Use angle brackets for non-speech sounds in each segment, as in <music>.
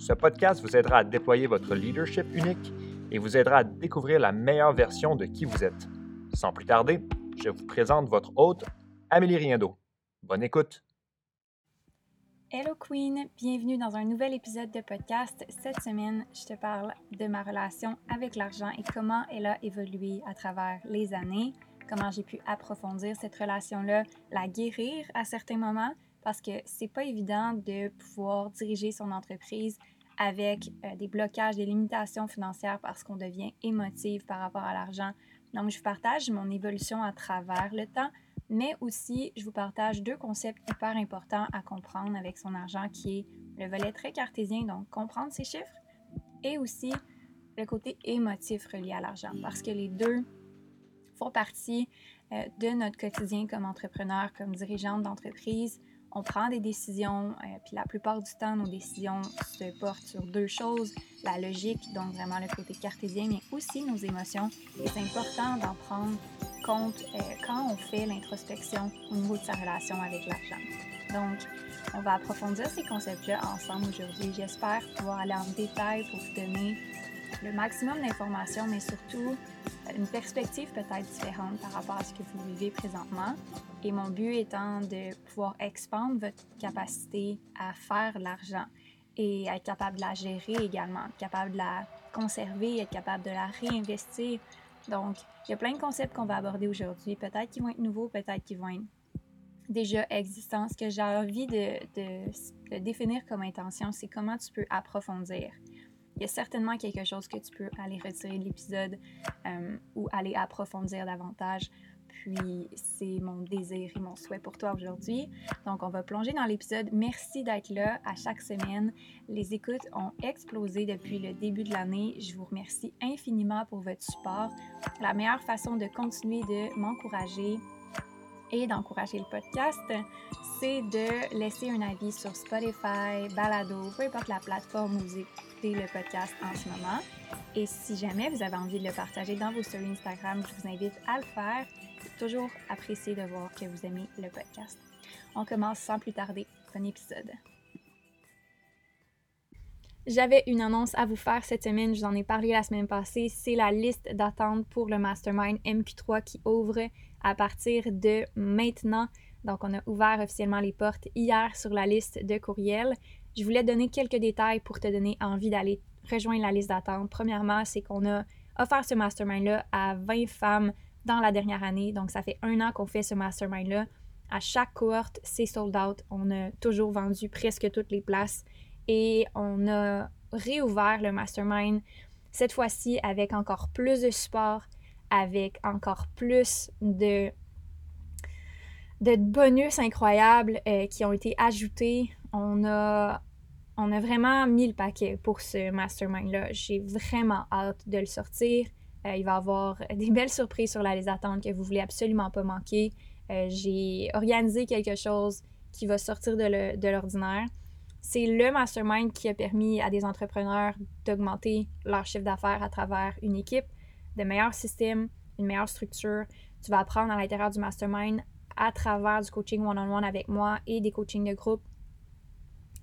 ce podcast vous aidera à déployer votre leadership unique et vous aidera à découvrir la meilleure version de qui vous êtes. Sans plus tarder, je vous présente votre hôte, Amélie Riendo. Bonne écoute! Hello Queen, bienvenue dans un nouvel épisode de podcast. Cette semaine, je te parle de ma relation avec l'argent et comment elle a évolué à travers les années, comment j'ai pu approfondir cette relation-là, la guérir à certains moments, parce que c'est pas évident de pouvoir diriger son entreprise avec euh, des blocages, des limitations financières parce qu'on devient émotive par rapport à l'argent. Donc, je vous partage mon évolution à travers le temps, mais aussi je vous partage deux concepts hyper importants à comprendre avec son argent qui est le volet très cartésien, donc comprendre ses chiffres, et aussi le côté émotif relié à l'argent, parce que les deux font partie euh, de notre quotidien comme entrepreneur, comme dirigeante d'entreprise on prend des décisions, euh, puis la plupart du temps, nos décisions se portent sur deux choses, la logique, donc vraiment le côté cartésien, mais aussi nos émotions. Et c'est important d'en prendre compte euh, quand on fait l'introspection au niveau de sa relation avec l'argent. Donc, on va approfondir ces concepts-là ensemble aujourd'hui. J'espère pouvoir aller en détail pour vous donner le maximum d'informations, mais surtout une perspective peut-être différente par rapport à ce que vous vivez présentement. Et mon but étant de pouvoir expandre votre capacité à faire l'argent et être capable de la gérer également, être capable de la conserver, être capable de la réinvestir. Donc, il y a plein de concepts qu'on va aborder aujourd'hui. Peut-être qu'ils vont être nouveaux, peut-être qu'ils vont être déjà existants. Ce que j'ai envie de, définir comme intention, c'est comment tu peux approfondir il y a certainement quelque chose que tu peux aller retirer de l'épisode euh, ou aller approfondir davantage. Puis c'est mon désir et mon souhait pour toi aujourd'hui. Donc on va plonger dans l'épisode. Merci d'être là à chaque semaine. Les écoutes ont explosé depuis le début de l'année. Je vous remercie infiniment pour votre support. La meilleure façon de continuer de m'encourager et d'encourager le podcast, c'est de laisser un avis sur Spotify, Balado, peu importe la plateforme où vous écoutez le podcast en ce moment. Et si jamais vous avez envie de le partager dans vos stories Instagram, je vous invite à le faire. C'est toujours apprécié de voir que vous aimez le podcast. On commence sans plus tarder. Bon épisode. J'avais une annonce à vous faire cette semaine, je vous en ai parlé la semaine passée. C'est la liste d'attente pour le Mastermind MQ3 qui ouvre à partir de maintenant. Donc, on a ouvert officiellement les portes hier sur la liste de courriels. Je voulais donner quelques détails pour te donner envie d'aller rejoindre la liste d'attente. Premièrement, c'est qu'on a offert ce mastermind-là à 20 femmes dans la dernière année. Donc, ça fait un an qu'on fait ce mastermind-là. À chaque cohorte, c'est sold out. On a toujours vendu presque toutes les places et on a réouvert le mastermind cette fois-ci avec encore plus de support, avec encore plus de, bonus incroyables euh, qui ont été ajoutés. On a, vraiment mis le paquet pour ce mastermind-là. J'ai vraiment hâte de le sortir. Euh, il va y avoir des belles surprises sur la liste d'attente que vous voulez absolument pas manquer. Euh, j'ai organisé quelque chose qui va sortir de l'ordinaire. C'est le mastermind qui a permis à des entrepreneurs d'augmenter leur chiffre d'affaires à travers une équipe, de meilleurs systèmes, une meilleure structure. Tu vas apprendre à l'intérieur du mastermind à travers du coaching one-on-one avec moi et des coachings de groupe,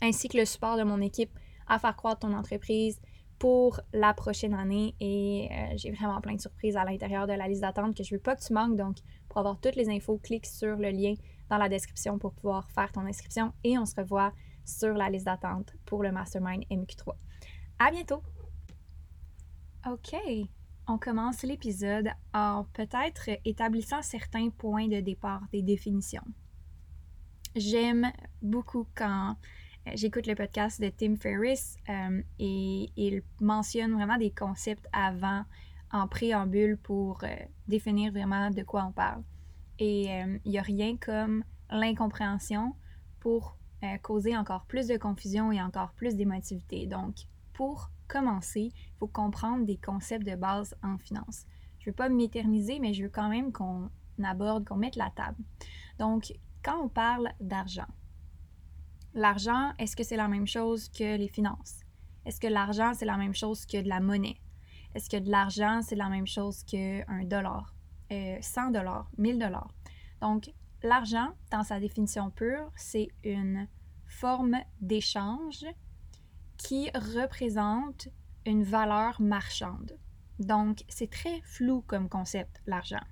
ainsi que le support de mon équipe à faire croître ton entreprise pour la prochaine année. Et euh, j'ai vraiment plein de surprises à l'intérieur de la liste d'attente que je ne veux pas que tu manques. Donc, pour avoir toutes les infos, clique sur le lien dans la description pour pouvoir faire ton inscription et on se revoit sur la liste d'attente pour le Mastermind MQ3. À bientôt! OK, on commence l'épisode en peut-être établissant certains points de départ des définitions. J'aime beaucoup quand euh, j'écoute le podcast de Tim Ferriss euh, et il mentionne vraiment des concepts avant, en préambule, pour euh, définir vraiment de quoi on parle. Et il n'y a rien comme l'incompréhension pour causer encore plus de confusion et encore plus d'émotivité. Donc, pour commencer, il faut comprendre des concepts de base en finance. Je ne veux pas m'éterniser, mais je veux quand même qu'on aborde, qu'on mette la table. Donc, quand on parle d'argent, l'argent, est-ce que c'est la même chose que les finances? Est-ce que l'argent, c'est la même chose que de la monnaie? Est-ce que de l'argent, c'est la même chose qu'un dollar, 100 euh, dollars, 1000 dollars? Donc, l'argent, dans sa définition pure, c'est une forme d'échange qui représente une valeur marchande. Donc, c'est très flou comme concept, l'argent.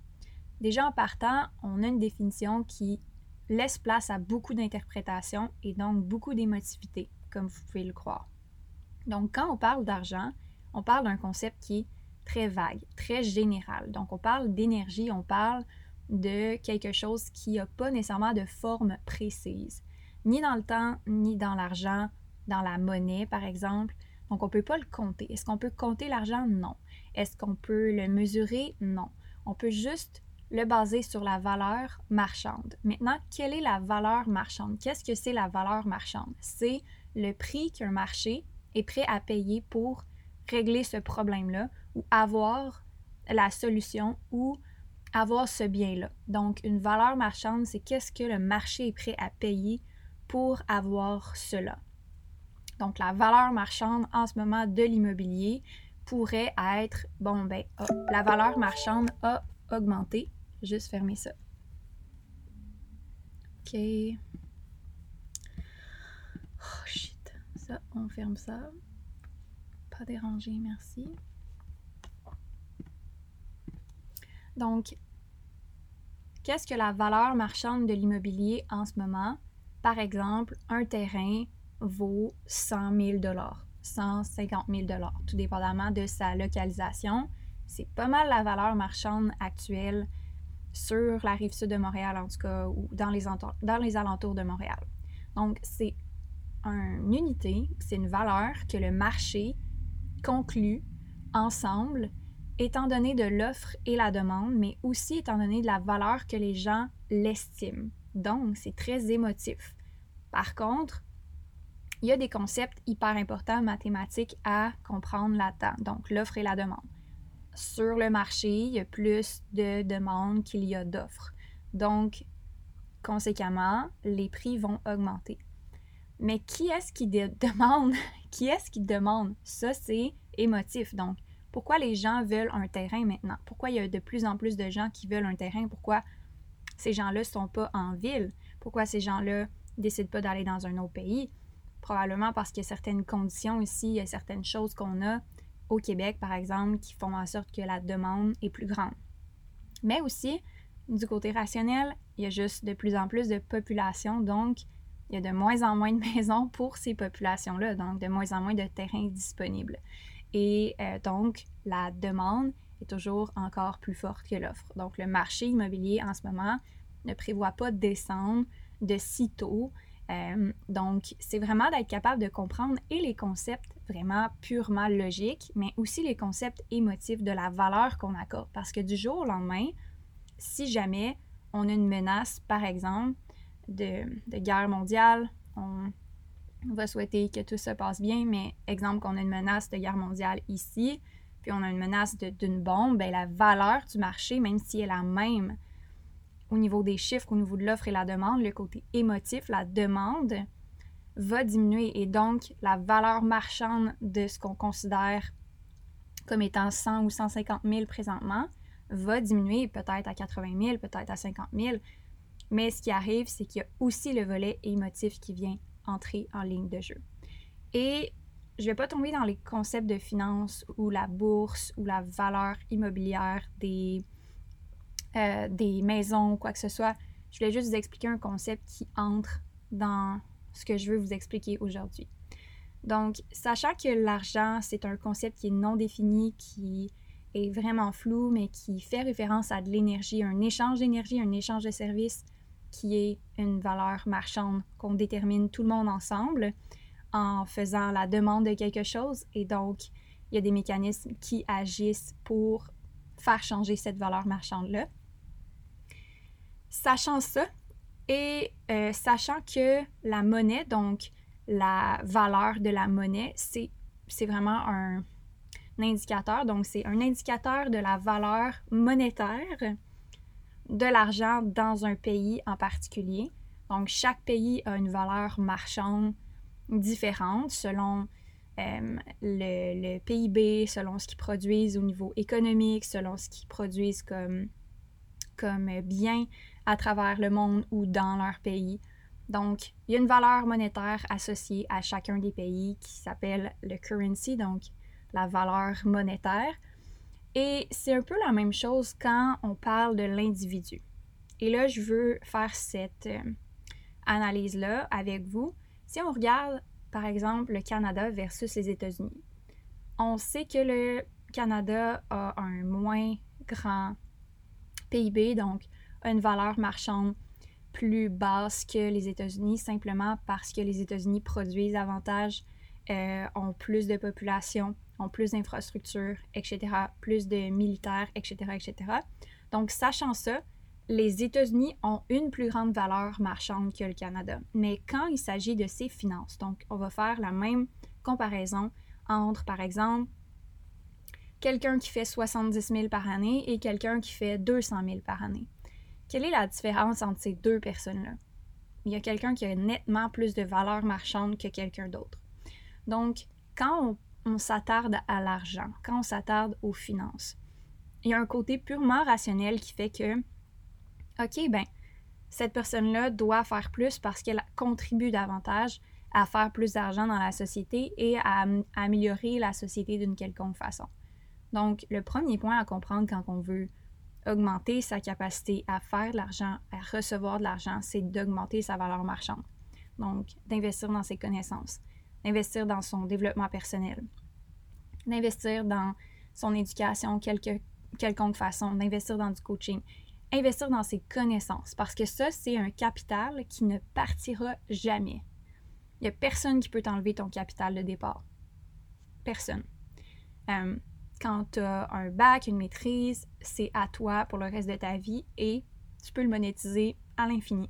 Déjà en partant, on a une définition qui laisse place à beaucoup d'interprétations et donc beaucoup d'émotivité, comme vous pouvez le croire. Donc, quand on parle d'argent, on parle d'un concept qui est très vague, très général. Donc, on parle d'énergie, on parle de quelque chose qui n'a pas nécessairement de forme précise, ni dans le temps, ni dans l'argent, dans la monnaie, par exemple. Donc, on ne peut pas le compter. Est-ce qu'on peut compter l'argent? Non. Est-ce qu'on peut le mesurer? Non. On peut juste le baser sur la valeur marchande. Maintenant, quelle est la valeur marchande? Qu'est-ce que c'est la valeur marchande? C'est le prix qu'un marché est prêt à payer pour régler ce problème-là ou avoir la solution ou avoir ce bien-là. Donc, une valeur marchande, c'est qu'est-ce que le marché est prêt à payer pour avoir cela. Donc, la valeur marchande en ce moment de l'immobilier pourrait être, bon, ben, ah, la valeur marchande a augmenté. Juste fermer ça. OK. Oh, shit. Ça, on ferme ça. Pas déranger, merci. Donc, qu'est-ce que la valeur marchande de l'immobilier en ce moment? Par exemple, un terrain vaut 100 000 150 000 tout dépendamment de sa localisation. C'est pas mal la valeur marchande actuelle sur la rive sud de Montréal, en tout cas, ou dans les, dans les alentours de Montréal. Donc, c'est une unité, c'est une valeur que le marché conclut ensemble, étant donné de l'offre et la demande, mais aussi étant donné de la valeur que les gens l'estiment. Donc, c'est très émotif. Par contre, il y a des concepts hyper importants mathématiques à comprendre là-dedans. Donc, l'offre et la demande. Sur le marché, il y a plus de demandes qu'il y a d'offres. Donc, conséquemment, les prix vont augmenter. Mais qui est-ce qui <laughs> demande? qui est-ce qui demande? Ça, c'est émotif. Donc, pourquoi les gens veulent un terrain maintenant? Pourquoi il y a de plus en plus de gens qui veulent un terrain? Pourquoi ces gens-là ne sont pas en ville? Pourquoi ces gens-là décident pas d'aller dans un autre pays? Probablement parce qu'il y a certaines conditions ici, il y a certaines choses qu'on a au Québec, par exemple, qui font en sorte que la demande est plus grande. Mais aussi, du côté rationnel, il y a juste de plus en plus de population, donc il y a de moins en moins de <laughs> maisons pour ces populations-là, donc de moins en moins de terrains disponibles. Et euh, donc, la demande est toujours encore plus forte que l'offre. Donc, le marché immobilier en ce moment ne prévoit pas de descendre de sitôt euh, donc, c'est vraiment d'être capable de comprendre et les concepts vraiment purement logiques, mais aussi les concepts émotifs de la valeur qu'on accorde. Parce que du jour au lendemain, si jamais on a une menace, par exemple, de, guerre mondiale, on va souhaiter que tout se passe bien, mais exemple qu'on a une menace de guerre mondiale ici, puis on a une menace d'une bombe, bien, la valeur du marché, même si elle est la même au niveau des chiffres, au niveau de l'offre et la demande, le côté émotif, la demande va diminuer et donc la valeur marchande de ce qu'on considère comme étant 100 ou 150 000 présentement va diminuer peut-être à 80 000, peut-être à 50 000. Mais ce qui arrive, c'est qu'il y a aussi le volet émotif qui vient entrer en ligne de jeu. Et je ne vais pas tomber dans les concepts de finance ou la bourse ou la valeur immobilière des, euh, des maisons ou quoi que ce soit. Je voulais juste vous expliquer un concept qui entre dans ce que je veux vous expliquer aujourd'hui. Donc, sachant que l'argent, c'est un concept qui est non défini, qui est vraiment flou, mais qui fait référence à de l'énergie, un échange d'énergie, un échange de services qui est une valeur marchande qu'on détermine tout le monde ensemble en faisant la demande de quelque chose. Et donc, il y a des mécanismes qui agissent pour faire changer cette valeur marchande-là. Sachant ça et euh, sachant que la monnaie, donc la valeur de la monnaie, c'est vraiment un, indicateur. Donc, c'est un indicateur de la valeur monétaire de l'argent dans un pays en particulier. Donc, chaque pays a une valeur marchande différente selon euh, le, PIB, selon ce qu'ils produisent au niveau économique, selon ce qu'ils produisent comme, comme bien à travers le monde ou dans leur pays. Donc, il y a une valeur monétaire associée à chacun des pays qui s'appelle le currency, donc la valeur monétaire. Et c'est un peu la même chose quand on parle de l'individu. Et là, je veux faire cette euh, analyse-là avec vous. Si on regarde, par exemple, le Canada versus les États-Unis, on sait que le Canada a un moins grand PIB, donc une valeur marchande plus basse que les États-Unis, simplement parce que les États-Unis produisent davantage, euh, ont plus de population, ont plus d'infrastructures, etc., plus de militaires, etc., etc. Donc, sachant ça, les États-Unis ont une plus grande valeur marchande que le Canada. Mais quand il s'agit de ses finances, donc on va faire la même comparaison entre, par exemple, quelqu'un qui fait 70 000 par année et quelqu'un qui fait 200 000 par année. Quelle est la différence entre ces deux personnes-là? Il y a quelqu'un qui a nettement plus de valeur marchande que quelqu'un d'autre. Donc, quand on, s'attarde à l'argent, quand on s'attarde aux finances, il y a un côté purement rationnel qui fait que, OK, ben, cette personne-là doit faire plus parce qu'elle contribue davantage à faire plus d'argent dans la société et à, améliorer la société d'une quelconque façon. Donc, le premier point à comprendre quand on veut augmenter sa capacité à faire de l'argent, à recevoir de l'argent, c'est d'augmenter sa valeur marchande. Donc, d'investir dans ses connaissances, d'investir dans son développement personnel, d'investir dans son éducation quelque, quelconque façon, d'investir dans du coaching, investir dans ses connaissances, parce que ça, c'est un capital qui ne partira jamais. Il n'y a personne qui peut t'enlever ton capital de départ. Personne. Euh, quand tu as un bac, une maîtrise, c'est à toi pour le reste de ta vie et tu peux le monétiser à l'infini.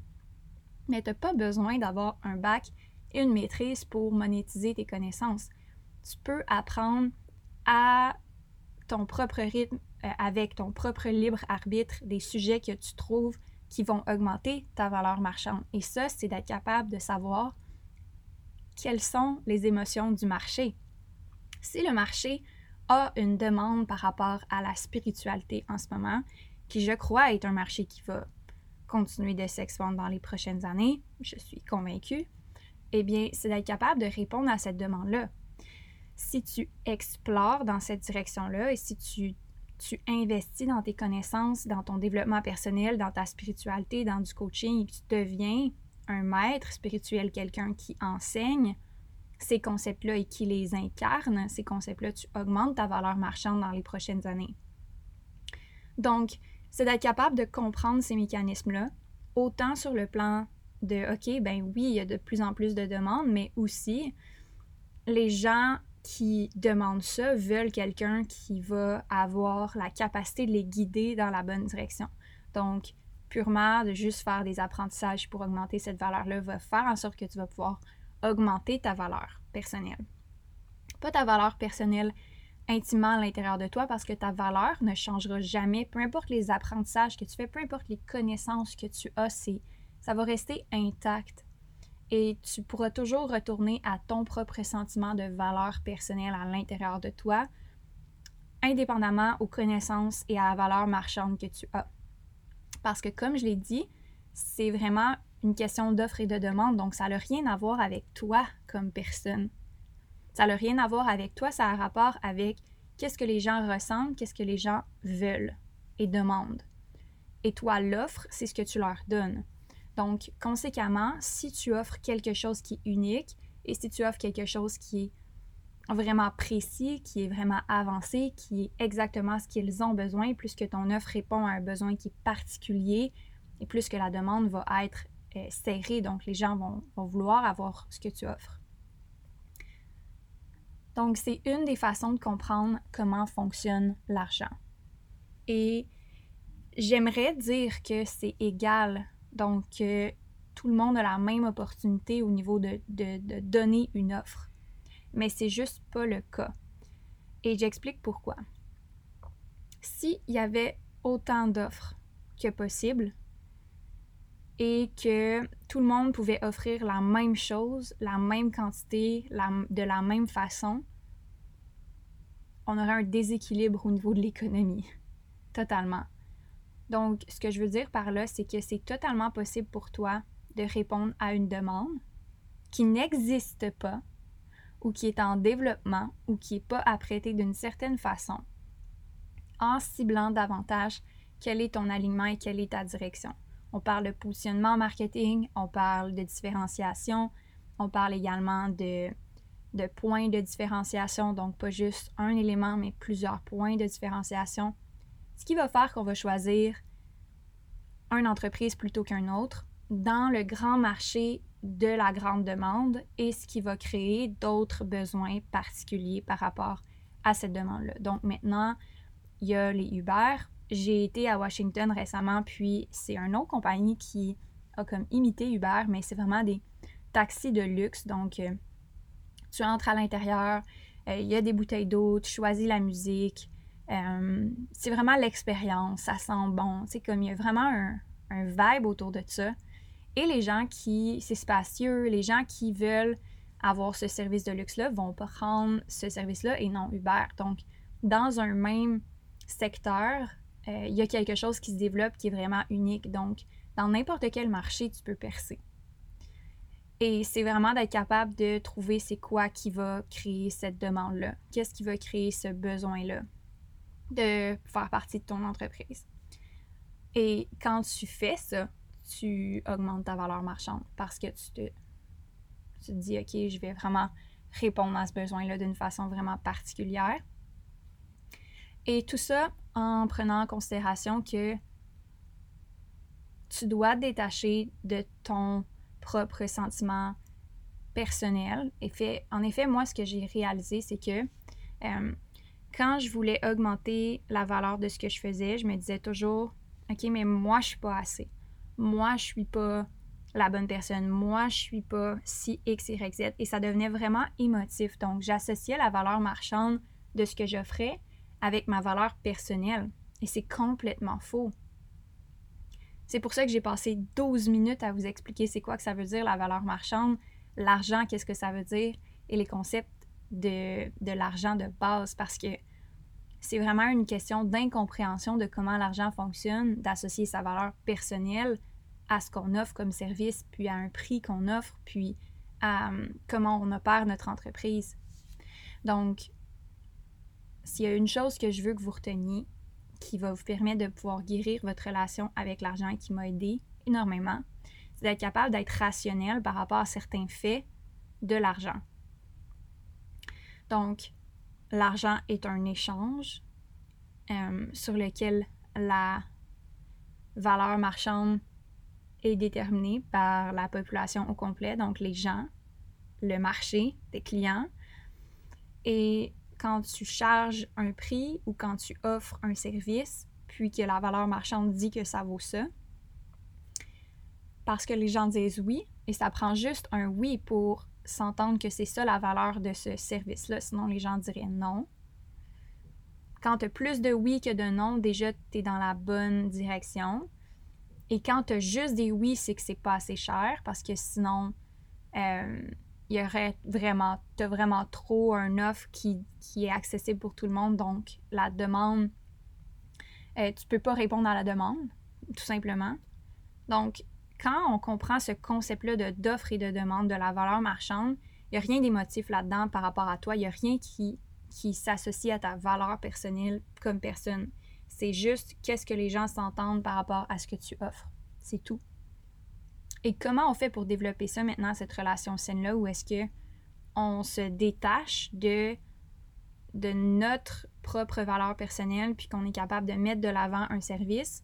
Mais tu n'as pas besoin d'avoir un bac et une maîtrise pour monétiser tes connaissances. Tu peux apprendre à ton propre rythme, euh, avec ton propre libre arbitre, des sujets que tu trouves qui vont augmenter ta valeur marchande. Et ça, c'est d'être capable de savoir quelles sont les émotions du marché. Si le marché a une demande par rapport à la spiritualité en ce moment, qui je crois est un marché qui va continuer de s'expandre dans les prochaines années, je suis convaincue, eh bien, c'est d'être capable de répondre à cette demande-là. Si tu explores dans cette direction-là et si tu, tu investis dans tes connaissances, dans ton développement personnel, dans ta spiritualité, dans du coaching, et que tu deviens un maître spirituel, quelqu'un qui enseigne, ces concepts-là et qui les incarnent, ces concepts-là, tu augmentes ta valeur marchande dans les prochaines années. Donc, c'est d'être capable de comprendre ces mécanismes-là, autant sur le plan de, OK, ben oui, il y a de plus en plus de demandes, mais aussi, les gens qui demandent ça veulent quelqu'un qui va avoir la capacité de les guider dans la bonne direction. Donc, purement de juste faire des apprentissages pour augmenter cette valeur-là va faire en sorte que tu vas pouvoir augmenter ta valeur personnelle. Pas ta valeur personnelle intimement à l'intérieur de toi parce que ta valeur ne changera jamais, peu importe les apprentissages que tu fais, peu importe les connaissances que tu as, ça va rester intact. Et tu pourras toujours retourner à ton propre sentiment de valeur personnelle à l'intérieur de toi, indépendamment aux connaissances et à la valeur marchande que tu as. Parce que comme je l'ai dit, c'est vraiment une question d'offre et de demande, donc ça n'a rien à voir avec toi comme personne. Ça n'a rien à voir avec toi, ça a rapport avec qu'est-ce que les gens ressentent, qu'est-ce que les gens veulent et demandent. Et toi, l'offre, c'est ce que tu leur donnes. Donc, conséquemment, si tu offres quelque chose qui est unique et si tu offres quelque chose qui est vraiment précis, qui est vraiment avancé, qui est exactement ce qu'ils ont besoin, plus que ton offre répond à un besoin qui est particulier et plus que la demande va être euh, serré, donc les gens vont, vouloir avoir ce que tu offres. Donc, c'est une des façons de comprendre comment fonctionne l'argent. Et j'aimerais dire que c'est égal, donc que tout le monde a la même opportunité au niveau de, de, donner une offre. mais c'est juste pas le cas. Et j'explique pourquoi. S'il y avait autant d'offres que possible et que tout le monde pouvait offrir la même chose, la même quantité, de la même façon, on aurait un déséquilibre au niveau de l'économie. Totalement. Donc, ce que je veux dire par là, c'est que c'est totalement possible pour toi de répondre à une demande qui n'existe pas ou qui est en développement ou qui n'est pas apprêtée d'une certaine façon en ciblant davantage quel est ton alignement et quelle est ta direction. On parle de positionnement marketing, on parle de différenciation, on parle également de, points de différenciation, donc pas juste un élément, mais plusieurs points de différenciation. Ce qui va faire qu'on va choisir une entreprise plutôt qu'un autre dans le grand marché de la grande demande et ce qui va créer d'autres besoins particuliers par rapport à cette demande-là. Donc maintenant, il y a les Uber. J'ai été à Washington récemment, puis c'est une autre compagnie qui a comme imité Uber, mais c'est vraiment des taxis de luxe. Donc, euh, tu entres à l'intérieur, euh, il y a des bouteilles d'eau, tu choisis la musique. Euh, c'est vraiment l'expérience, ça sent bon. C'est comme il y a vraiment un, un vibe autour de ça. Et les gens qui, c'est spacieux, les gens qui veulent avoir ce service de luxe-là vont prendre ce service-là et non Uber. Donc, dans un même secteur, il y a quelque chose qui se développe qui est vraiment unique. Donc, dans n'importe quel marché, tu peux percer. Et c'est vraiment d'être capable de trouver c'est quoi qui va créer cette demande-là. Qu'est-ce qui va créer ce besoin-là de faire partie de ton entreprise. Et quand tu fais ça, tu augmentes ta valeur marchande parce que tu te, tu te dis, OK, je vais vraiment répondre à ce besoin-là d'une façon vraiment particulière. Et tout ça en prenant en considération que tu dois te détacher de ton propre sentiment personnel. En effet, moi, ce que j'ai réalisé, c'est que euh, quand je voulais augmenter la valeur de ce que je faisais, je me disais toujours, OK, mais moi, je suis pas assez. Moi, je suis pas la bonne personne. Moi, je suis pas si X, Y, Z. Et ça devenait vraiment émotif. Donc, j'associais la valeur marchande de ce que j'offrais avec ma valeur personnelle. Et c'est complètement faux. C'est pour ça que j'ai passé 12 minutes à vous expliquer c'est quoi que ça veut dire la valeur marchande, l'argent, qu'est-ce que ça veut dire, et les concepts de, de l'argent de base, parce que c'est vraiment une question d'incompréhension de comment l'argent fonctionne, d'associer sa valeur personnelle à ce qu'on offre comme service, puis à un prix qu'on offre, puis à hum, comment on opère notre entreprise. Donc, s'il y a une chose que je veux que vous reteniez, qui va vous permettre de pouvoir guérir votre relation avec l'argent et qui m'a aidé énormément, c'est d'être capable d'être rationnel par rapport à certains faits de l'argent. Donc, l'argent est un échange euh, sur lequel la valeur marchande est déterminée par la population au complet, donc les gens, le marché, tes clients. Et quand tu charges un prix ou quand tu offres un service, puis que la valeur marchande dit que ça vaut ça, parce que les gens disent oui, et ça prend juste un oui pour s'entendre que c'est ça la valeur de ce service-là, sinon les gens diraient non. Quand tu as plus de oui que de non, déjà tu es dans la bonne direction. Et quand tu as juste des oui, c'est que c'est pas assez cher parce que sinon, euh, il y aurait vraiment, as vraiment trop un offre qui, est accessible pour tout le monde. Donc, la demande, euh, tu peux pas répondre à la demande, tout simplement. Donc, quand on comprend ce concept-là d'offre et de demande de la valeur marchande, il n'y a rien d'émotif là-dedans par rapport à toi. Il n'y a rien qui, qui s'associe à ta valeur personnelle comme personne. C'est juste qu'est-ce que les gens s'entendent par rapport à ce que tu offres. C'est tout. Et comment on fait pour développer ça maintenant, cette relation saine-là, où est-ce que on se détache de, de notre propre valeur personnelle, puis qu'on est capable de mettre de l'avant un service?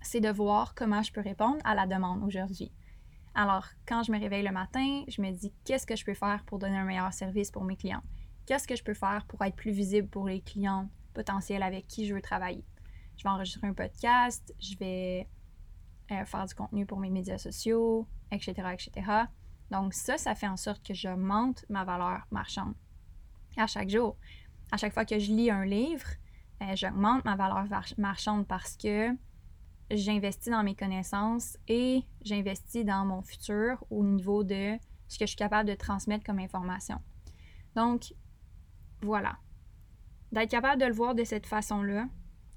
C'est de voir comment je peux répondre à la demande aujourd'hui. Alors, quand je me réveille le matin, je me dis qu'est-ce que je peux faire pour donner un meilleur service pour mes clients? Qu'est-ce que je peux faire pour être plus visible pour les clients potentiels avec qui je veux travailler? Je vais enregistrer un podcast, je vais euh, faire du contenu pour mes médias sociaux, etc., etc. Donc ça, ça fait en sorte que j'augmente ma valeur marchande à chaque jour. À chaque fois que je lis un livre, ben, j'augmente ma valeur marchande parce que j'investis dans mes connaissances et j'investis dans mon futur au niveau de ce que je suis capable de transmettre comme information. Donc, voilà. D'être capable de le voir de cette façon-là,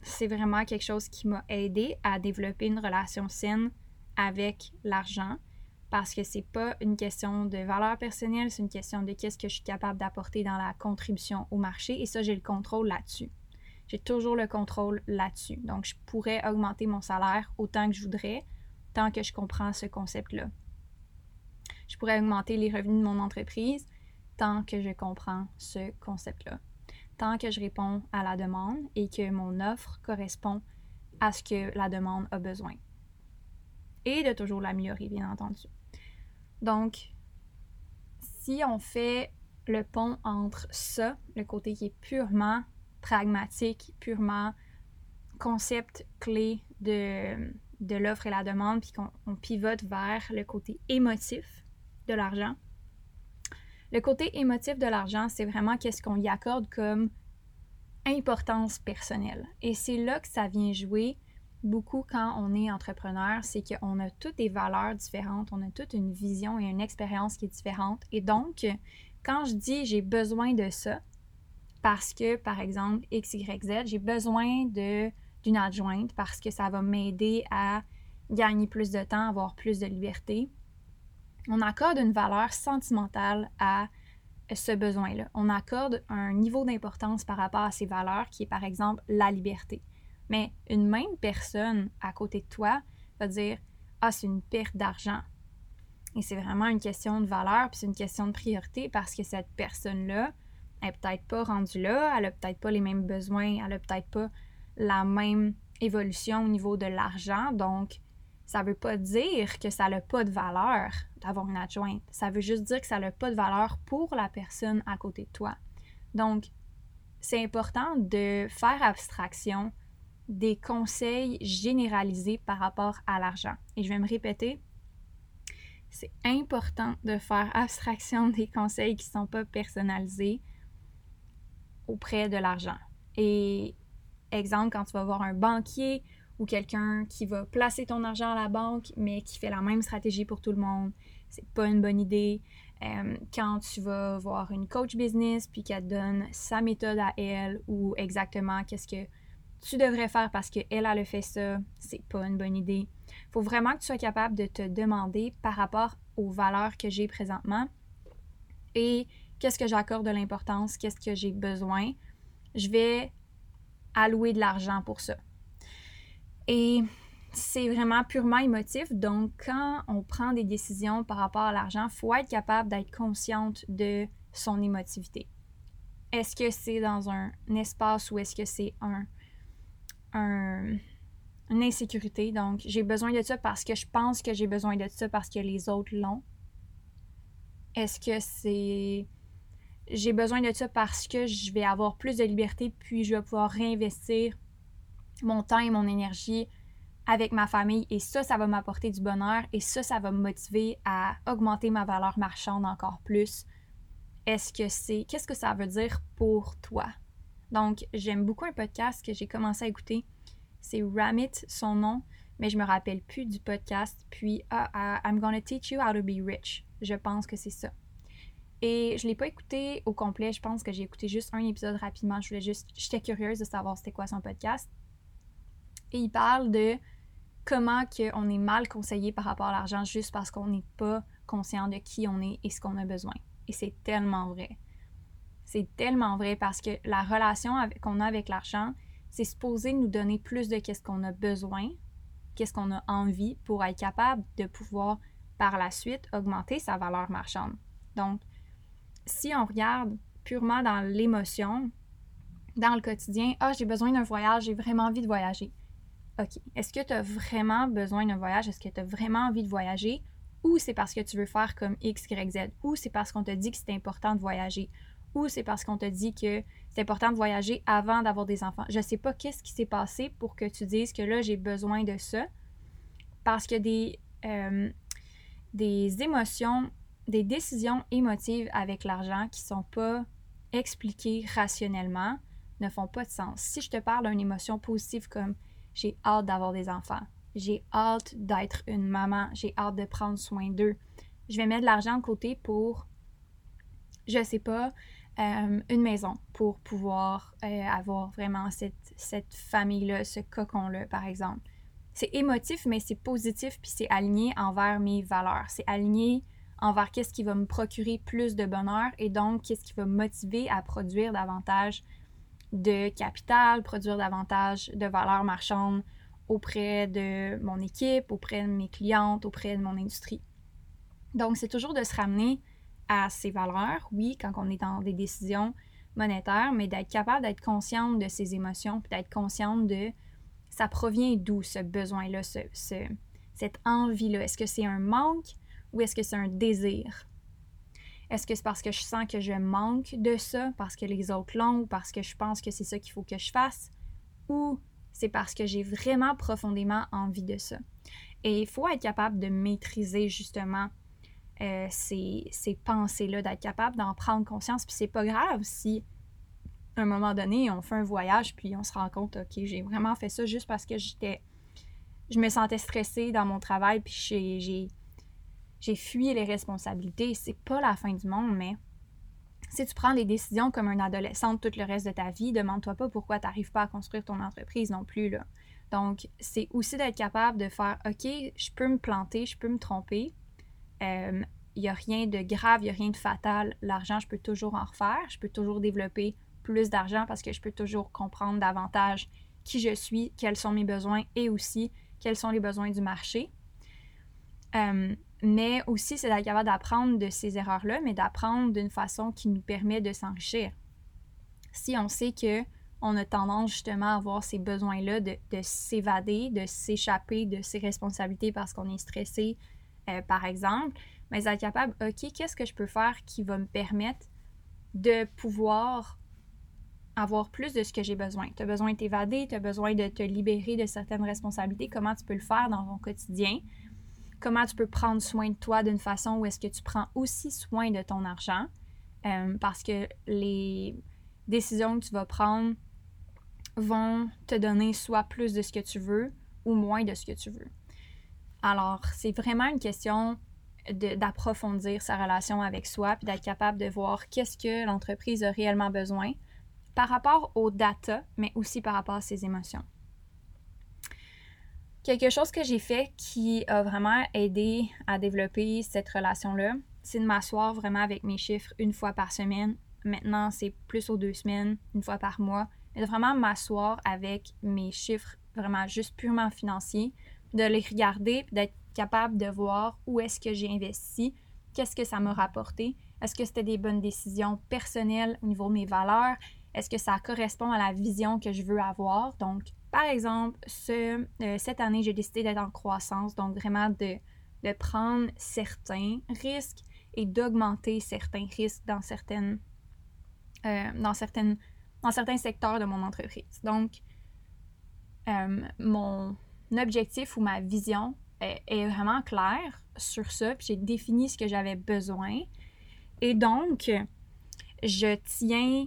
c'est vraiment quelque chose qui m'a aidé à développer une relation saine avec l'argent parce que c'est pas une question de valeur personnelle, c'est une question de qu'est-ce que je suis capable d'apporter dans la contribution au marché et ça, j'ai le contrôle là-dessus. J'ai toujours le contrôle là-dessus. Donc, je pourrais augmenter mon salaire autant que je voudrais tant que je comprends ce concept-là. Je pourrais augmenter les revenus de mon entreprise tant que je comprends ce concept-là. Tant que je réponds à la demande et que mon offre correspond à ce que la demande a besoin. Et de toujours l'améliorer, bien entendu. Donc, si on fait le pont entre ça, le côté qui est purement pragmatique, purement concept clé de, de l'offre et la demande, puis qu'on pivote vers le côté émotif de l'argent. Le côté émotif de l'argent, c'est vraiment qu'est-ce qu'on y accorde comme importance personnelle. Et c'est là que ça vient jouer beaucoup quand on est entrepreneur, c'est qu'on a toutes des valeurs différentes, on a toute une vision et une expérience qui est différente. Et donc, quand je dis j'ai besoin de ça, parce que, par exemple, X, Y, Z, j'ai besoin d'une adjointe parce que ça va m'aider à gagner plus de temps, avoir plus de liberté. On accorde une valeur sentimentale à ce besoin-là. On accorde un niveau d'importance par rapport à ces valeurs qui est, par exemple, la liberté. Mais une même personne à côté de toi va dire Ah, c'est une perte d'argent. Et c'est vraiment une question de valeur, puis c'est une question de priorité parce que cette personne-là n'est peut-être pas rendue là, elle n'a peut-être pas les mêmes besoins, elle n'a peut-être pas la même évolution au niveau de l'argent. Donc, ça ne veut pas dire que ça n'a pas de valeur d'avoir une adjointe. Ça veut juste dire que ça n'a pas de valeur pour la personne à côté de toi. Donc, c'est important de faire abstraction des conseils généralisés par rapport à l'argent. Et je vais me répéter, c'est important de faire abstraction des conseils qui ne sont pas personnalisés auprès de l'argent. Et exemple, quand tu vas voir un banquier quelqu'un qui va placer ton argent à la banque, mais qui fait la même stratégie pour tout le monde, c'est pas une bonne idée. Euh, quand tu vas voir une coach business puis qu'elle donne sa méthode à elle ou exactement qu'est-ce que tu devrais faire parce qu'elle, elle a fait ça, c'est pas une bonne idée. Faut vraiment que tu sois capable de te demander par rapport aux valeurs que j'ai présentement et qu'est-ce que j'accorde de l'importance, qu'est-ce que j'ai besoin, je vais allouer de l'argent pour ça. Et c'est vraiment purement émotif. Donc, quand on prend des décisions par rapport à l'argent, il faut être capable d'être consciente de son émotivité. Est-ce que c'est dans un, espace ou est-ce que c'est un, un, une insécurité? Donc, j'ai besoin de ça parce que je pense que j'ai besoin de ça parce que les autres l'ont. Est-ce que c'est j'ai besoin de ça parce que je vais avoir plus de liberté, puis je vais pouvoir réinvestir mon temps et mon énergie avec ma famille. Et ça, ça va m'apporter du bonheur et ça, ça va me motiver à augmenter ma valeur marchande encore plus. Est-ce que c'est. Qu'est-ce que ça veut dire pour toi? Donc, j'aime beaucoup un podcast que j'ai commencé à écouter. C'est Ramit, son nom, mais je me rappelle plus du podcast. Puis, ah, ah, I'm gonna teach you how to be rich. Je pense que c'est ça. Et je l'ai pas écouté au complet. Je pense que j'ai écouté juste un épisode rapidement. Je voulais juste. J'étais curieuse de savoir c'était quoi son podcast. Et il parle de comment on est mal conseillé par rapport à l'argent juste parce qu'on n'est pas conscient de qui on est et ce qu'on a besoin. Et c'est tellement vrai. C'est tellement vrai parce que la relation qu'on a avec l'argent, c'est supposé nous donner plus de qu'est-ce qu'on a besoin, qu'est-ce qu'on a envie pour être capable de pouvoir par la suite augmenter sa valeur marchande. Donc, si on regarde purement dans l'émotion, dans le quotidien, ah, j'ai besoin d'un voyage, j'ai vraiment envie de voyager. OK. Est-ce que tu as vraiment besoin d'un voyage? Est-ce que tu as vraiment envie de voyager? Ou c'est parce que tu veux faire comme X, Y, Z? Ou c'est parce qu'on te dit que c'est important de voyager? Ou c'est parce qu'on te dit que c'est important de voyager avant d'avoir des enfants? Je ne sais pas qu'est-ce qui s'est passé pour que tu dises que là, j'ai besoin de ça. Parce que des, euh, des émotions des décisions émotives avec l'argent qui sont pas expliquées rationnellement ne font pas de sens. Si je te parle d'une émotion positive comme j'ai hâte d'avoir des enfants, j'ai hâte d'être une maman, j'ai hâte de prendre soin d'eux, je vais mettre de l'argent de côté pour, je sais pas, euh, une maison pour pouvoir euh, avoir vraiment cette, famille-là, ce cocon-là, par exemple. C'est émotif, mais c'est positif, puis c'est aligné envers mes valeurs. C'est aligné envers qu'est-ce qui va me procurer plus de bonheur et donc qu'est-ce qui va me motiver à produire davantage de capital, produire davantage de valeurs marchandes auprès de mon équipe, auprès de mes clientes, auprès de mon industrie. Donc, c'est toujours de se ramener à ses valeurs, oui, quand on est dans des décisions monétaires, mais d'être capable d'être consciente de ses émotions, puis d'être consciente de ça provient d'où ce besoin-là, ce, cette envie-là. Est-ce que c'est un manque ou est-ce que c'est un désir? Est-ce que c'est parce que je sens que je manque de ça, parce que les autres l'ont, ou parce que je pense que c'est ça qu'il faut que je fasse, ou c'est parce que j'ai vraiment profondément envie de ça? Et il faut être capable de maîtriser justement euh, ces, pensées-là, d'être capable d'en prendre conscience. Puis c'est pas grave si, à un moment donné, on fait un voyage, puis on se rend compte, OK, j'ai vraiment fait ça juste parce que j'étais. Je me sentais stressée dans mon travail, puis j'ai, j'ai fui les responsabilités. C'est pas la fin du monde, mais si tu prends des décisions comme un adolescent tout le reste de ta vie, demande-toi pas pourquoi tu n'arrives pas à construire ton entreprise non plus. Là. Donc, c'est aussi d'être capable de faire OK, je peux me planter, je peux me tromper, il euh, n'y a rien de grave, il n'y a rien de fatal. L'argent, je peux toujours en refaire. Je peux toujours développer plus d'argent parce que je peux toujours comprendre davantage qui je suis, quels sont mes besoins et aussi quels sont les besoins du marché. Euh, mais aussi, c'est d'être capable d'apprendre de ces erreurs-là, mais d'apprendre d'une façon qui nous permet de s'enrichir. Si on sait que on a tendance justement à avoir ces besoins-là de, de s'évader, de s'échapper de ses responsabilités parce qu'on est stressé, euh, par exemple, mais être capable, OK, qu'est-ce que je peux faire qui va me permettre de pouvoir avoir plus de ce que j'ai besoin? Tu as besoin de t'évader, tu as besoin de te libérer de certaines responsabilités. Comment tu peux le faire dans ton quotidien? Comment tu peux prendre soin de toi d'une façon où est-ce que tu prends aussi soin de ton argent? Euh, parce que les décisions que tu vas prendre vont te donner soit plus de ce que tu veux ou moins de ce que tu veux. Alors, c'est vraiment une question d'approfondir sa relation avec soi, puis d'être capable de voir qu'est-ce que l'entreprise a réellement besoin par rapport aux data, mais aussi par rapport à ses émotions. Quelque chose que j'ai fait qui a vraiment aidé à développer cette relation-là, c'est de m'asseoir vraiment avec mes chiffres une fois par semaine. Maintenant, c'est plus aux deux semaines, une fois par mois. Mais de vraiment m'asseoir avec mes chiffres vraiment juste purement financiers, de les regarder d'être capable de voir où est-ce que j'ai investi, qu'est-ce que ça m'a rapporté, est-ce que c'était des bonnes décisions personnelles au niveau de mes valeurs, est-ce que ça correspond à la vision que je veux avoir? Donc, par exemple, euh, cette année, j'ai décidé d'être en croissance, donc vraiment de, prendre certains risques et d'augmenter certains risques dans certaines, euh, dans certains secteurs de mon entreprise. Donc, euh, mon, objectif ou ma vision est, vraiment claire sur ça, puis j'ai défini ce que j'avais besoin. Et donc, je tiens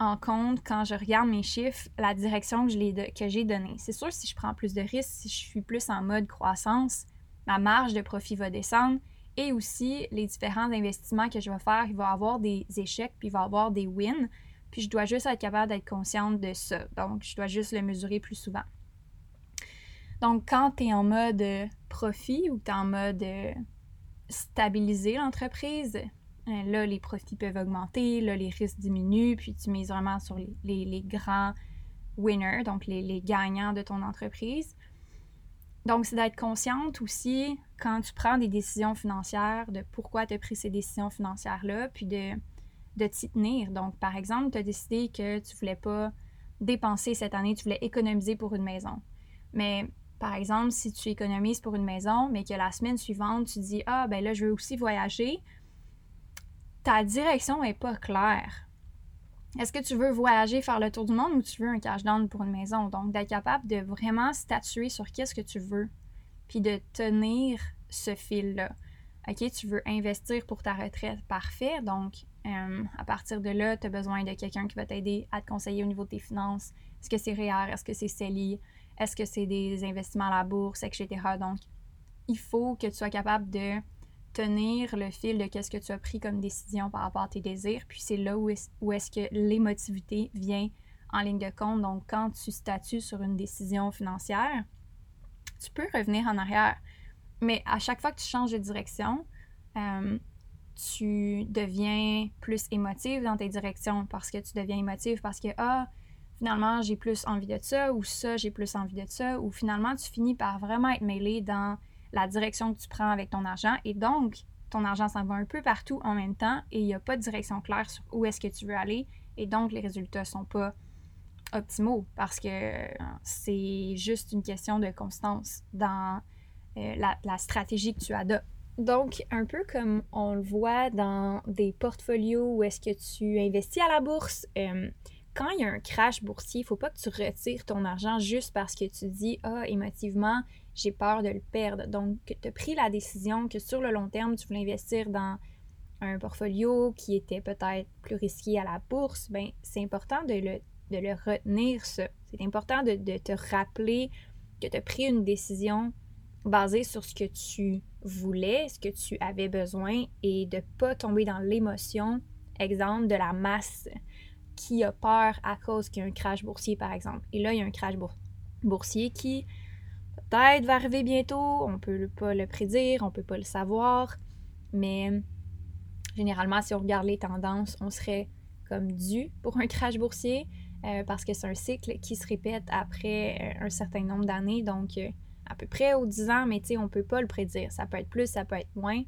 en compte quand je regarde mes chiffres la direction que, j'ai donnée. C'est sûr, si je prends plus de risques, si je suis plus en mode croissance, ma marge de profit va descendre et aussi les différents investissements que je vais faire, il va y avoir des échecs puis il va y avoir des wins. Puis je dois juste être capable d'être consciente de ça. Donc, je dois juste le mesurer plus souvent. Donc, quand tu es en mode euh, profit ou tu es en mode euh, stabiliser l'entreprise, là, les profits peuvent augmenter, là, les risques diminuent, puis tu mises vraiment sur les, grands winners, donc les, gagnants de ton entreprise. Donc, c'est d'être consciente aussi quand tu prends des décisions financières de pourquoi tu as pris ces décisions financières-là, puis de, de t'y tenir. Donc, par exemple, tu as décidé que tu voulais pas dépenser cette année, tu voulais économiser pour une maison. Mais par exemple, si tu économises pour une maison, mais que la semaine suivante, tu dis Ah, ben là, je veux aussi voyager, ta direction n'est pas claire. Est-ce que tu veux voyager, faire le tour du monde ou tu veux un cash down pour une maison? Donc, d'être capable de vraiment statuer sur qu'est-ce que tu veux, puis de tenir ce fil-là. OK, tu veux investir pour ta retraite, parfait. Donc, euh, à partir de là, tu as besoin de quelqu'un qui va t'aider à te conseiller au niveau de tes finances. Est-ce que c'est REER? Est-ce que c'est CELI? Est-ce que c'est des investissements à la bourse, etc. Donc, il faut que tu sois capable de tenir le fil de qu'est-ce que tu as pris comme décision par rapport à tes désirs. Puis c'est là où est-ce, que l'émotivité vient en ligne de compte. Donc, quand tu statues sur une décision financière, tu peux revenir en arrière. Mais à chaque fois que tu changes de direction, euh, tu deviens plus émotive dans tes directions parce que tu deviens émotive parce que, ah, finalement, j'ai plus envie de ça ou ça, j'ai plus envie de ça. Ou finalement, tu finis par vraiment être mêlé dans la direction que tu prends avec ton argent. Et donc, ton argent s'en va un peu partout en même temps et il n'y a pas de direction claire sur où est-ce que tu veux aller. Et donc, les résultats ne sont pas optimaux parce que c'est juste une question de constance dans euh, la, stratégie que tu adoptes. Donc, un peu comme on le voit dans des portfolios où est-ce que tu investis à la bourse, euh, quand il y a un crash boursier, il ne faut pas que tu retires ton argent juste parce que tu dis Ah, émotivement, j'ai peur de le perdre. Donc, tu as pris la décision que sur le long terme, tu voulais investir dans un portfolio qui était peut-être plus risqué à la bourse, ben c'est important de le, de le retenir. C'est important de, de, te rappeler que tu as pris une décision basée sur ce que tu voulais, ce que tu avais besoin et de ne pas tomber dans l'émotion, exemple, de la masse qui a peur à cause qu'il y a un crash boursier, par exemple. Et là, il y a un crash boursier qui peut-être va arriver bientôt, on peut pas le prédire, on peut pas le savoir, mais généralement, si on regarde les tendances, on serait comme dû pour un crash boursier euh, parce que c'est un cycle qui se répète après euh, un certain nombre d'années, donc euh, à peu près aux 10 ans, mais tu sais, on peut pas le prédire. Ça peut être plus, ça peut être moins.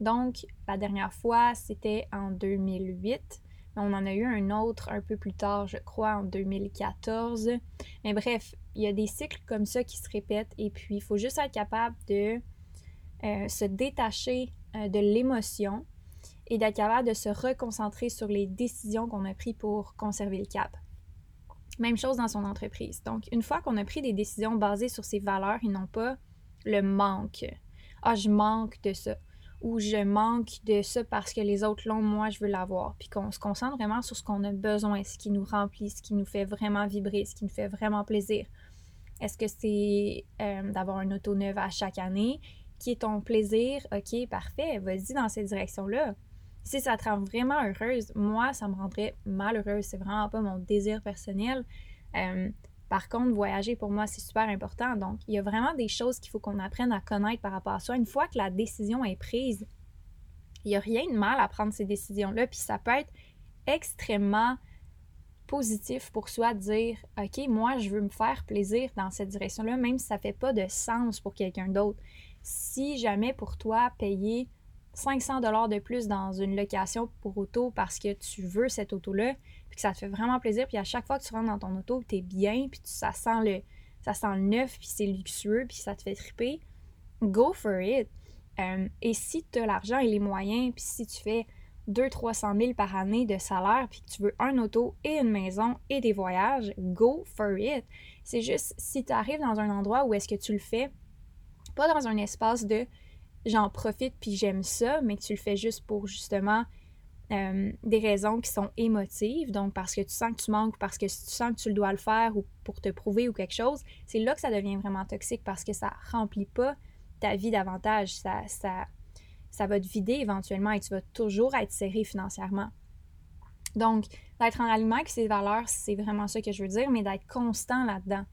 Donc, la dernière fois, c'était en 2008. On en a eu un autre un peu plus tard, je crois, en 2014. Mais bref, il y a des cycles comme ça qui se répètent et puis il faut juste être capable de euh, se détacher euh, de l'émotion et d'être capable de se reconcentrer sur les décisions qu'on a prises pour conserver le cap. Même chose dans son entreprise. Donc, une fois qu'on a pris des décisions basées sur ses valeurs et non pas le manque. Ah, je manque de ça ou je manque de ça parce que les autres l'ont, moi je veux l'avoir. Puis qu'on se concentre vraiment sur ce qu'on a besoin, ce qui nous remplit, ce qui nous fait vraiment vibrer, ce qui nous fait vraiment plaisir. Est-ce que c'est euh, d'avoir un auto neuve à chaque année qui est ton plaisir? Ok, parfait, vas-y dans cette direction-là. Si ça te rend vraiment heureuse, moi, ça me rendrait malheureuse. C'est vraiment pas mon désir personnel. Euh, par contre, voyager pour moi, c'est super important. Donc, il y a vraiment des choses qu'il faut qu'on apprenne à connaître par rapport à ça. Une fois que la décision est prise, il n'y a rien de mal à prendre ces décisions-là. Puis ça peut être extrêmement positif pour soi de dire OK, moi, je veux me faire plaisir dans cette direction-là, même si ça ne fait pas de sens pour quelqu'un d'autre. Si jamais pour toi, payer 500 dollars de plus dans une location pour auto parce que tu veux cette auto-là, puis que ça te fait vraiment plaisir, puis à chaque fois que tu rentres dans ton auto, tu es bien, puis ça sent le ça sent neuf, puis c'est luxueux, puis ça te fait triper, go for it. Euh, et si tu as l'argent et les moyens, puis si tu fais 200-300 000 par année de salaire, puis que tu veux un auto et une maison et des voyages, go for it. C'est juste si tu arrives dans un endroit où est-ce que tu le fais, pas dans un espace de j'en profite puis j'aime ça, mais tu le fais juste pour justement euh, des raisons qui sont émotives, donc parce que tu sens que tu manques, parce que tu sens que tu dois le faire ou pour te prouver ou quelque chose, c'est là que ça devient vraiment toxique parce que ça remplit pas ta vie davantage. Ça, ça, ça va te vider éventuellement et tu vas toujours être serré financièrement. Donc, d'être en alignement avec ses valeurs, c'est vraiment ça que je veux dire, mais d'être constant là-dedans.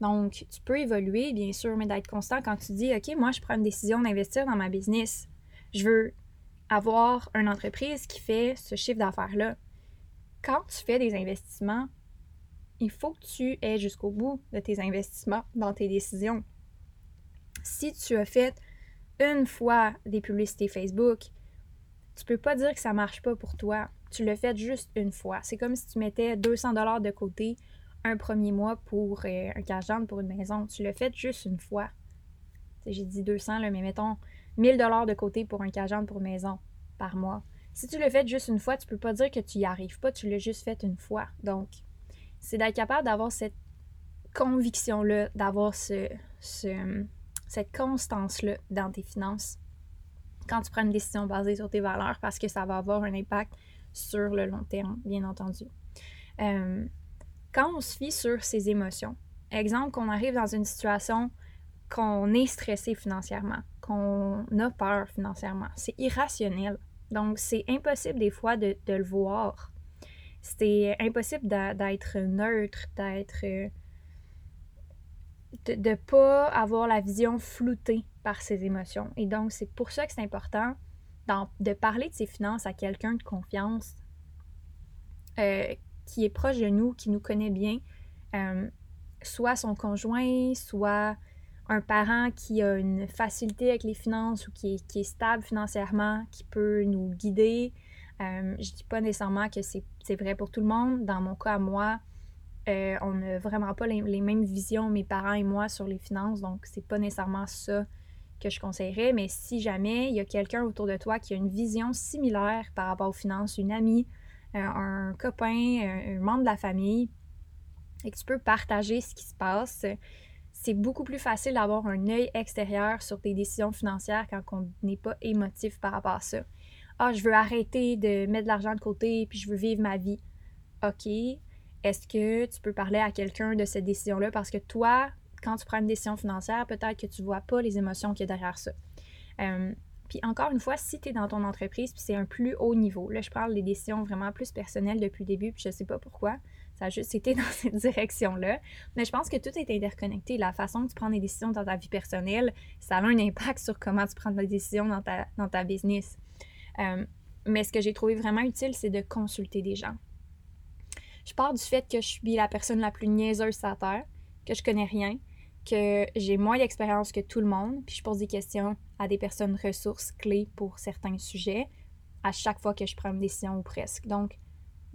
Donc, tu peux évoluer, bien sûr, mais d'être constant quand tu dis, OK, moi, je prends une décision d'investir dans ma business. Je veux avoir une entreprise qui fait ce chiffre d'affaires-là. Quand tu fais des investissements, il faut que tu aies jusqu'au bout de tes investissements dans tes décisions. Si tu as fait une fois des publicités Facebook, tu peux pas dire que ça marche pas pour toi. Tu l'as fait juste une fois. C'est comme si tu mettais 200 dollars de côté un premier mois pour euh, un cash pour une maison. Tu l'as fait juste une fois. J'ai dit 200, là, mais mettons 1000 dollars de côté pour un cash pour maison par mois. Si tu l'as fait juste une fois, tu peux pas dire que tu y arrives pas, tu l'as juste fait une fois. Donc, c'est d'être capable d'avoir cette conviction-là, d'avoir ce, cette constance-là dans tes finances. quand tu prends une décision basée sur tes valeurs parce que ça va avoir un impact sur le long terme, bien entendu. Euh, quand on se fie sur ses émotions, exemple qu'on arrive dans une situation qu'on est stressé financièrement, qu'on a peur financièrement, c'est irrationnel. Donc, c'est impossible des fois de, le voir. C'est impossible d'être neutre, d'être. Euh, de ne pas avoir la vision floutée par ses émotions. Et donc, c'est pour ça que c'est important de parler de ses finances à quelqu'un de confiance euh, qui est proche de nous, qui nous connaît bien, euh, soit son conjoint, soit un parent qui a une facilité avec les finances ou qui est, stable financièrement, qui peut nous guider. Euh, je dis pas nécessairement que c'est vrai pour tout le monde. Dans mon cas, moi, euh, on n'a vraiment pas les, mêmes visions, mes parents et moi, sur les finances. Donc, c'est pas nécessairement ça que je conseillerais. Mais si jamais il y a quelqu'un autour de toi qui a une vision similaire par rapport aux finances, une amie, euh, un copain, un, membre de la famille, et que tu peux partager ce qui se passe, c'est beaucoup plus facile d'avoir un œil extérieur sur tes décisions financières quand on n'est pas émotif par rapport à ça. Ah, je veux arrêter de mettre de l'argent de côté puis je veux vivre ma vie. OK. Est-ce que tu peux parler à quelqu'un de cette décision-là? Parce que toi, quand tu prends une décision financière, peut-être que tu vois pas les émotions qu'il y a derrière ça. Euh, puis encore une fois, si tu es dans ton entreprise, puis c'est un plus haut niveau, là je parle des décisions vraiment plus personnelles depuis le début, puis je sais pas pourquoi, ça a juste été <laughs> dans cette direction-là. Mais je pense que tout est interconnecté. La façon que tu prends des décisions dans ta vie personnelle, ça a un impact sur comment tu prends des décisions dans ta, dans ta business. Euh, mais ce que j'ai trouvé vraiment utile, c'est de consulter des gens. Je pars du fait que je suis la personne la plus niaiseuse sur la Terre, que je connais rien, que j'ai moins d'expérience que tout le monde, puis je pose des questions à des personnes ressources clés pour certains sujets à chaque fois que je prends une décision ou presque. Donc,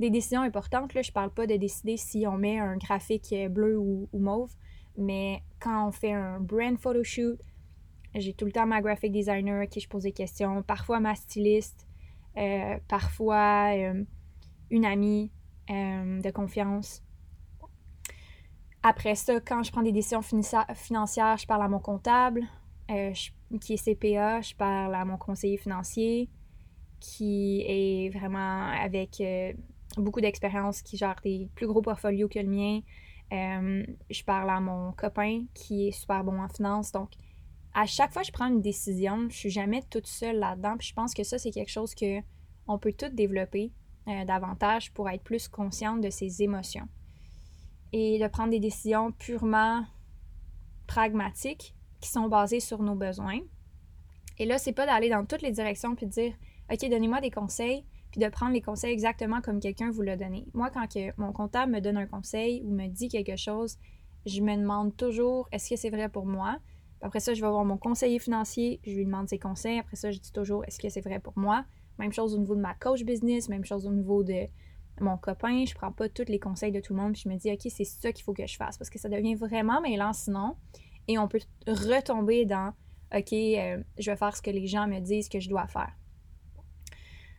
des décisions importantes, là, je parle pas de décider si on met un graphique bleu ou, mauve, mais quand on fait un brand photoshoot, j'ai tout le temps ma graphic designer à qui je pose des questions, parfois ma styliste, euh, parfois euh, une amie euh, de confiance. Après ça, quand je prends des décisions financières, je parle à mon comptable, qui est CPA, je parle à mon conseiller financier, qui est vraiment avec beaucoup d'expérience, qui gère des plus gros portfolios que le mien. Euh, je parle à mon copain qui est super bon en finance. Donc, à chaque fois que je prends une décision, je suis jamais toute seule là-dedans. Puis je pense que ça, c'est quelque chose que on peut tout développer euh, davantage pour être plus consciente de ses émotions. Et de prendre des décisions purement pragmatiques qui sont basées sur nos besoins. Et là, c'est pas d'aller dans toutes les directions puis de dire OK, donnez-moi des conseils, puis de prendre les conseils exactement comme quelqu'un vous l'a donné. Moi, quand mon comptable me donne un conseil ou me dit quelque chose, je me demande toujours est-ce que c'est vrai pour moi? après ça, je vais voir mon conseiller financier, je lui demande ses conseils. Après ça, je dis toujours est-ce que c'est vrai pour moi? Même chose au niveau de ma coach business, même chose au niveau de mon copain. Je prends pas tous les conseils de tout le monde, puis je me dis ok, c'est ça qu'il faut que je fasse parce que ça devient vraiment mêlant sinon. Et on peut retomber dans ok, euh, je vais faire ce que les gens me disent que je dois faire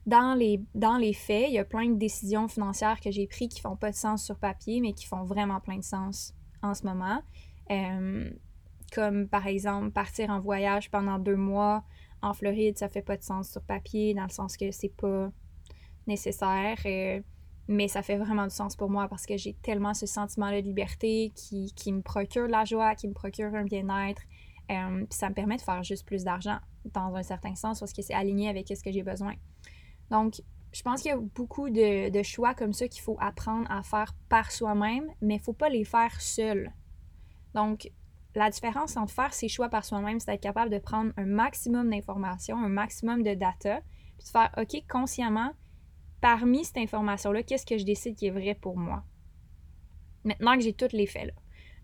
dans les, dans les faits, il y a plein de décisions financières que j'ai prises qui font pas de sens sur papier, mais qui font vraiment plein de sens en ce moment. Euh, comme par exemple partir en voyage pendant deux mois en Floride, ça fait pas de sens sur papier, dans le sens que c'est pas nécessaire. Euh, mais ça fait vraiment du sens pour moi parce que j'ai tellement ce sentiment de liberté qui, qui, me procure la joie, qui me procure un bien-être. Euh, puis ça me permet de faire juste plus d'argent dans un certain sens parce que c'est aligné avec ce que j'ai besoin. Donc, je pense qu'il y a beaucoup de, choix comme ça qu'il faut apprendre à faire par soi-même, mais il ne faut pas les faire seul. Donc, la différence entre faire ses choix par soi-même, c'est être capable de prendre un maximum d'informations, un maximum de data, puis de faire, OK, consciemment, parmi cette information-là, qu'est-ce que je décide qui est vrai pour moi? Maintenant que j'ai tous les faits là.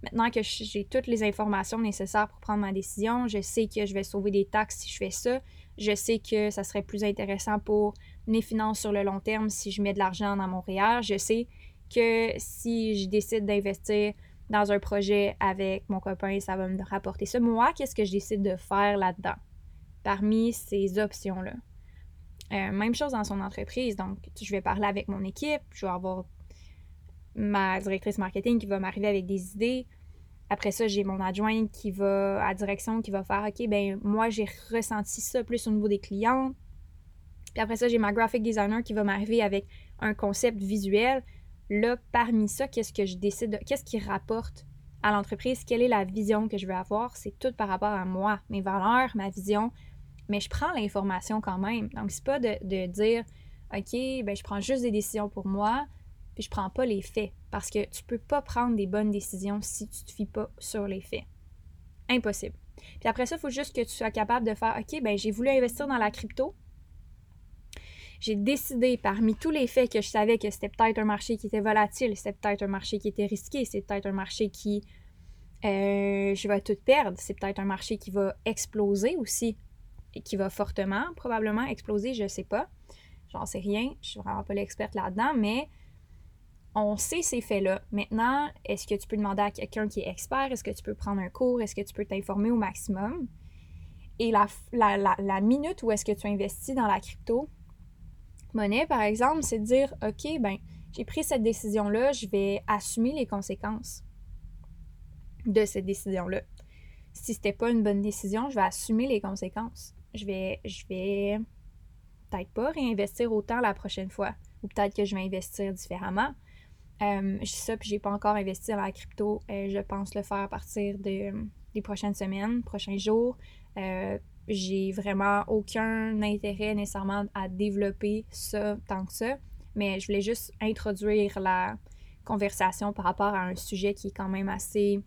Maintenant que j'ai toutes les informations nécessaires pour prendre ma décision, je sais que je vais sauver des taxes si je fais ça. Je sais que ça serait plus intéressant pour mes finances sur le long terme si je mets de l'argent dans mon REER. Je sais que si je décide d'investir dans un projet avec mon copain, ça va me rapporter ça. Moi, qu'est-ce que je décide de faire là-dedans? Parmi ces options-là? Euh, même chose dans son entreprise. Donc, je vais parler avec mon équipe, je vais avoir ma directrice marketing qui va m'arriver avec des idées. Après ça, j'ai mon adjointe qui va à direction, qui va faire OK, ben moi, j'ai ressenti ça plus au niveau des clients. Puis après ça, j'ai ma graphic designer qui va m'arriver avec un concept visuel. Là, parmi ça, qu'est-ce que je décide, qu'est-ce qui rapporte à l'entreprise, quelle est la vision que je veux avoir, c'est tout par rapport à moi, mes valeurs, ma vision. Mais je prends l'information quand même. Donc, c'est pas de, de dire OK, ben je prends juste des décisions pour moi, puis je prends pas les faits. Parce que tu peux pas prendre des bonnes décisions si tu te fies pas sur les faits. Impossible. Puis après ça, il faut juste que tu sois capable de faire OK, ben j'ai voulu investir dans la crypto. J'ai décidé parmi tous les faits que je savais que c'était peut-être un marché qui était volatile, c'était peut-être un marché qui était risqué, c'est peut-être un marché qui euh, je vais tout perdre, c'est peut-être un marché qui va exploser aussi et qui va fortement probablement exploser, je sais pas. J'en sais rien, je suis vraiment pas l'experte là-dedans, mais on sait ces faits-là. Maintenant, est-ce que tu peux demander à quelqu'un qui est expert? Est-ce que tu peux prendre un cours? Est-ce que tu peux t'informer au maximum? Et la, minute où est-ce que tu investis dans la crypto-monnaie, par exemple, c'est de dire, OK, ben, j'ai pris cette décision-là, je vais assumer les conséquences de cette décision-là. Si c'était pas une bonne décision, je vais assumer les conséquences. Je vais, je vais peut-être pas réinvestir autant la prochaine fois. Ou peut-être que je vais investir différemment. Euh, ça, puis j'ai pas encore investi dans la crypto. Euh, je pense le faire à partir de, des prochaines semaines, prochains jours. Euh, j'ai vraiment aucun intérêt nécessairement à développer ça tant que ça. Mais je voulais juste introduire la conversation par rapport à un sujet qui est quand même assez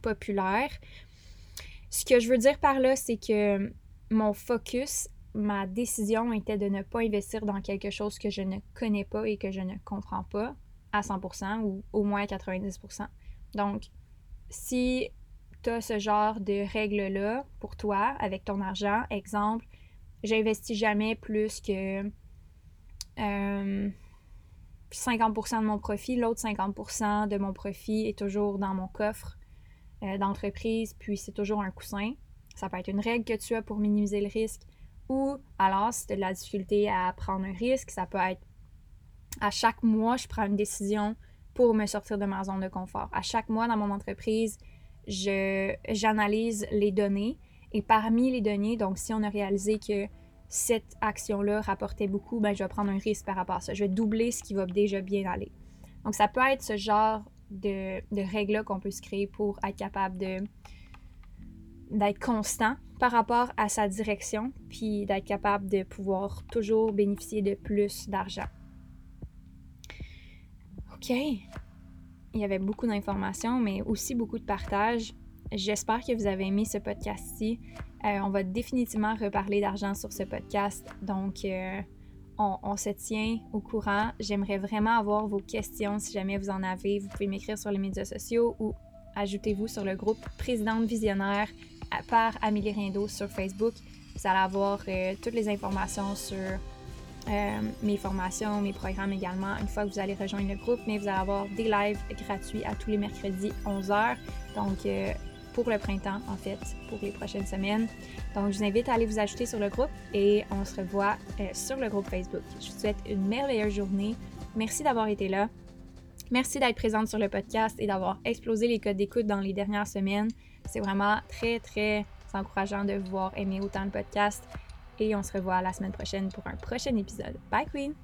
populaire. Ce que je veux dire par là, c'est que mon focus ma décision était de ne pas investir dans quelque chose que je ne connais pas et que je ne comprends pas à 100% ou au moins à 90%. Donc, si tu as ce genre de règles-là pour toi avec ton argent, exemple, j'investis jamais plus que 50% euh, de mon profit, l'autre 50% de mon profit est toujours dans mon coffre euh, d'entreprise, puis c'est toujours un coussin. Ça peut être une règle que tu as pour minimiser le risque. Ou alors, si tu as de la difficulté à prendre un risque, ça peut être à chaque mois, je prends une décision pour me sortir de ma zone de confort. À chaque mois dans mon entreprise, j'analyse les données et parmi les données, donc si on a réalisé que cette action-là rapportait beaucoup, ben, je vais prendre un risque par rapport à ça. Je vais doubler ce qui va déjà bien aller. Donc, ça peut être ce genre de, de règles-là qu'on peut se créer pour être capable d'être constant par rapport à sa direction, puis d'être capable de pouvoir toujours bénéficier de plus d'argent. OK. Il y avait beaucoup d'informations, mais aussi beaucoup de partage. J'espère que vous avez aimé ce podcast-ci. Euh, on va définitivement reparler d'argent sur ce podcast. Donc, euh, on, se tient au courant. J'aimerais vraiment avoir vos questions si jamais vous en avez. Vous pouvez m'écrire sur les médias sociaux ou ajoutez-vous sur le groupe Présidente Visionnaire par Amélie Rindo sur Facebook. Vous allez avoir euh, toutes les informations sur euh, mes formations, mes programmes également, une fois que vous allez rejoindre le groupe, mais vous allez avoir des lives gratuits à tous les mercredis 11h. Donc, euh, pour le printemps, en fait, pour les prochaines semaines. Donc, je vous invite à aller vous ajouter sur le groupe et on se revoit sur le groupe Facebook. Je vous souhaite une merveilleuse journée. Merci d'avoir été là. Merci d'être présente sur le podcast et d'avoir explosé les codes d'écoute dans les dernières semaines. C'est vraiment très, très encourageant de voir aimer autant le podcast. Et on se revoit la semaine prochaine pour un prochain épisode. Bye, Queen!